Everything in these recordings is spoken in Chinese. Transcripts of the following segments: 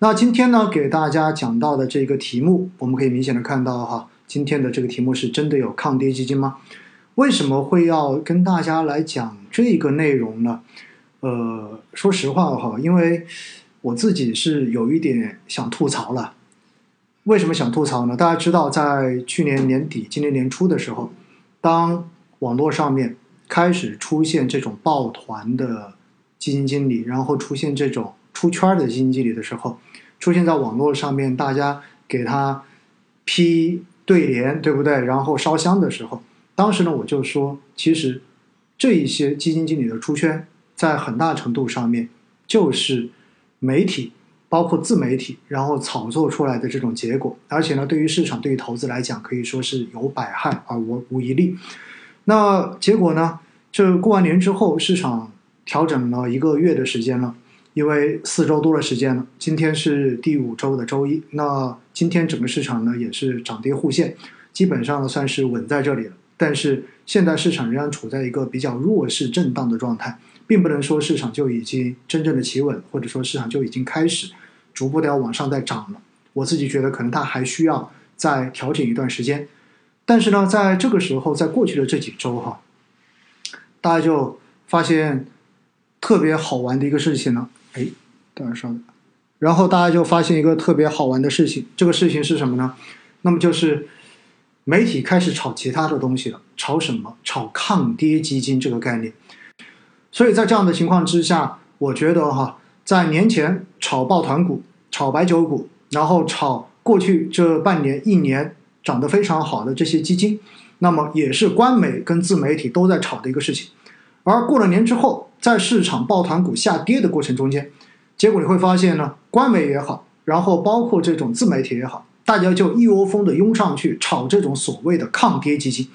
那今天呢，给大家讲到的这个题目，我们可以明显的看到哈，今天的这个题目是真的有抗跌基金吗？为什么会要跟大家来讲这个内容呢？呃，说实话哈，因为我自己是有一点想吐槽了。为什么想吐槽呢？大家知道，在去年年底、今年年初的时候，当网络上面开始出现这种抱团的基金经理，然后出现这种出圈的基金经理的时候，出现在网络上面，大家给他批对联，对不对？然后烧香的时候。当时呢，我就说，其实这一些基金经理的出圈，在很大程度上面就是媒体，包括自媒体，然后炒作出来的这种结果。而且呢，对于市场、对于投资来讲，可以说是有百害而无无一利。那结果呢？这过完年之后，市场调整了一个月的时间了，因为四周多的时间了。今天是第五周的周一，那今天整个市场呢也是涨跌互现，基本上算是稳在这里了。但是现在市场仍然处在一个比较弱势震荡的状态，并不能说市场就已经真正的企稳，或者说市场就已经开始逐步的要往上再涨了。我自己觉得可能它还需要再调整一段时间。但是呢，在这个时候，在过去的这几周哈，大家就发现特别好玩的一个事情呢，哎，大家稍等，然后大家就发现一个特别好玩的事情，这个事情是什么呢？那么就是。媒体开始炒其他的东西了，炒什么？炒抗跌基金这个概念。所以在这样的情况之下，我觉得哈，在年前炒抱团股、炒白酒股，然后炒过去这半年、一年涨得非常好的这些基金，那么也是官媒跟自媒体都在炒的一个事情。而过了年之后，在市场抱团股下跌的过程中间，结果你会发现呢，官媒也好，然后包括这种自媒体也好。大家就一窝蜂的拥上去炒这种所谓的抗跌基金，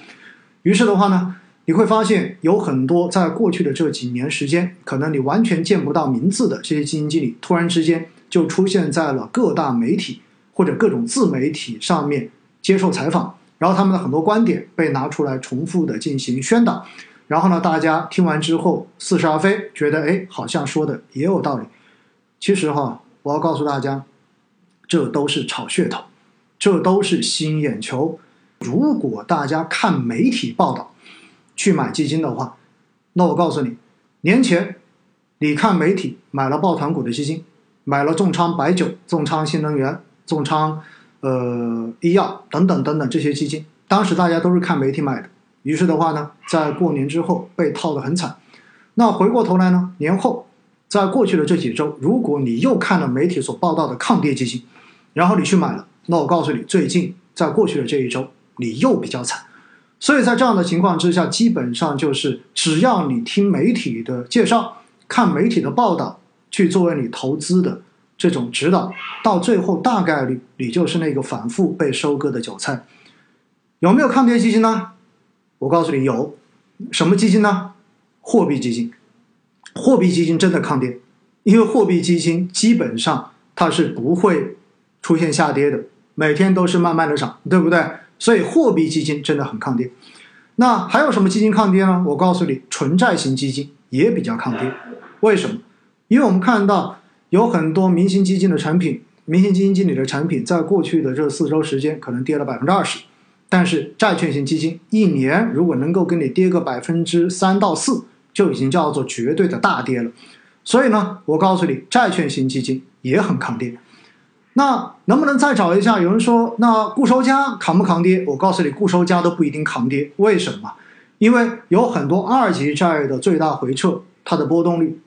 于是的话呢，你会发现有很多在过去的这几年时间，可能你完全见不到名字的这些基金经理，突然之间就出现在了各大媒体或者各种自媒体上面接受采访，然后他们的很多观点被拿出来重复的进行宣导，然后呢，大家听完之后似是而非，觉得哎，好像说的也有道理。其实哈，我要告诉大家，这都是炒噱头。这都是吸引眼球。如果大家看媒体报道去买基金的话，那我告诉你，年前你看媒体买了抱团股的基金，买了重仓白酒、重仓新能源、重仓呃医药等等等等这些基金，当时大家都是看媒体买的。于是的话呢，在过年之后被套得很惨。那回过头来呢，年后在过去的这几周，如果你又看了媒体所报道的抗跌基金，然后你去买了。那我告诉你，最近在过去的这一周，你又比较惨。所以在这样的情况之下，基本上就是只要你听媒体的介绍、看媒体的报道，去作为你投资的这种指导，到最后大概率你就是那个反复被收割的韭菜。有没有抗跌基金呢？我告诉你有。什么基金呢？货币基金。货币基金真的抗跌，因为货币基金基本上它是不会出现下跌的。每天都是慢慢的涨，对不对？所以货币基金真的很抗跌。那还有什么基金抗跌呢？我告诉你，纯债型基金也比较抗跌。为什么？因为我们看到有很多明星基金的产品，明星基金经理的产品，在过去的这四周时间可能跌了百分之二十，但是债券型基金一年如果能够给你跌个百分之三到四，就已经叫做绝对的大跌了。所以呢，我告诉你，债券型基金也很抗跌。那能不能再找一下？有人说，那固收加扛不扛跌？我告诉你，固收加都不一定扛跌。为什么？因为有很多二级债的最大回撤，它的波动率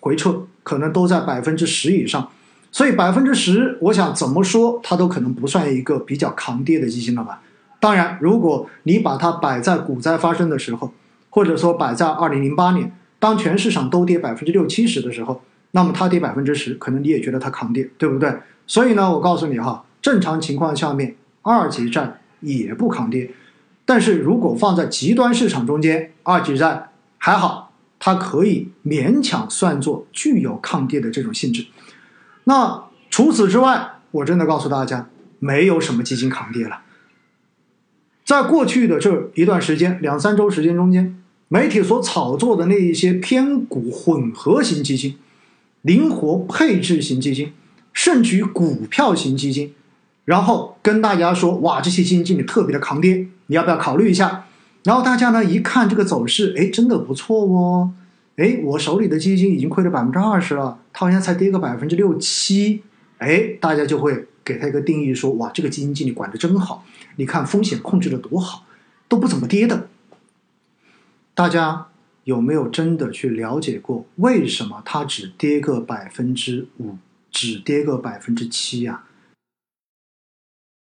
回撤可能都在百分之十以上。所以百分之十，我想怎么说，它都可能不算一个比较扛跌的基金了吧？当然，如果你把它摆在股灾发生的时候，或者说摆在二零零八年，当全市场都跌百分之六七十的时候，那么它跌百分之十，可能你也觉得它抗跌，对不对？所以呢，我告诉你哈，正常情况下面，二级债也不抗跌，但是如果放在极端市场中间，二级债还好，它可以勉强算作具有抗跌的这种性质。那除此之外，我真的告诉大家，没有什么基金抗跌了。在过去的这一段时间，两三周时间中间，媒体所炒作的那一些偏股混合型基金、灵活配置型基金。甚至于股票型基金，然后跟大家说，哇，这些基金经理特别的抗跌，你要不要考虑一下？然后大家呢一看这个走势，哎，真的不错哦，哎，我手里的基金已经亏了百分之二十了，它好像才跌个百分之六七，哎，大家就会给他一个定义，说，哇，这个基金经理管的真好，你看风险控制的多好，都不怎么跌的。大家有没有真的去了解过，为什么它只跌个百分之五，只跌个百分之七呀？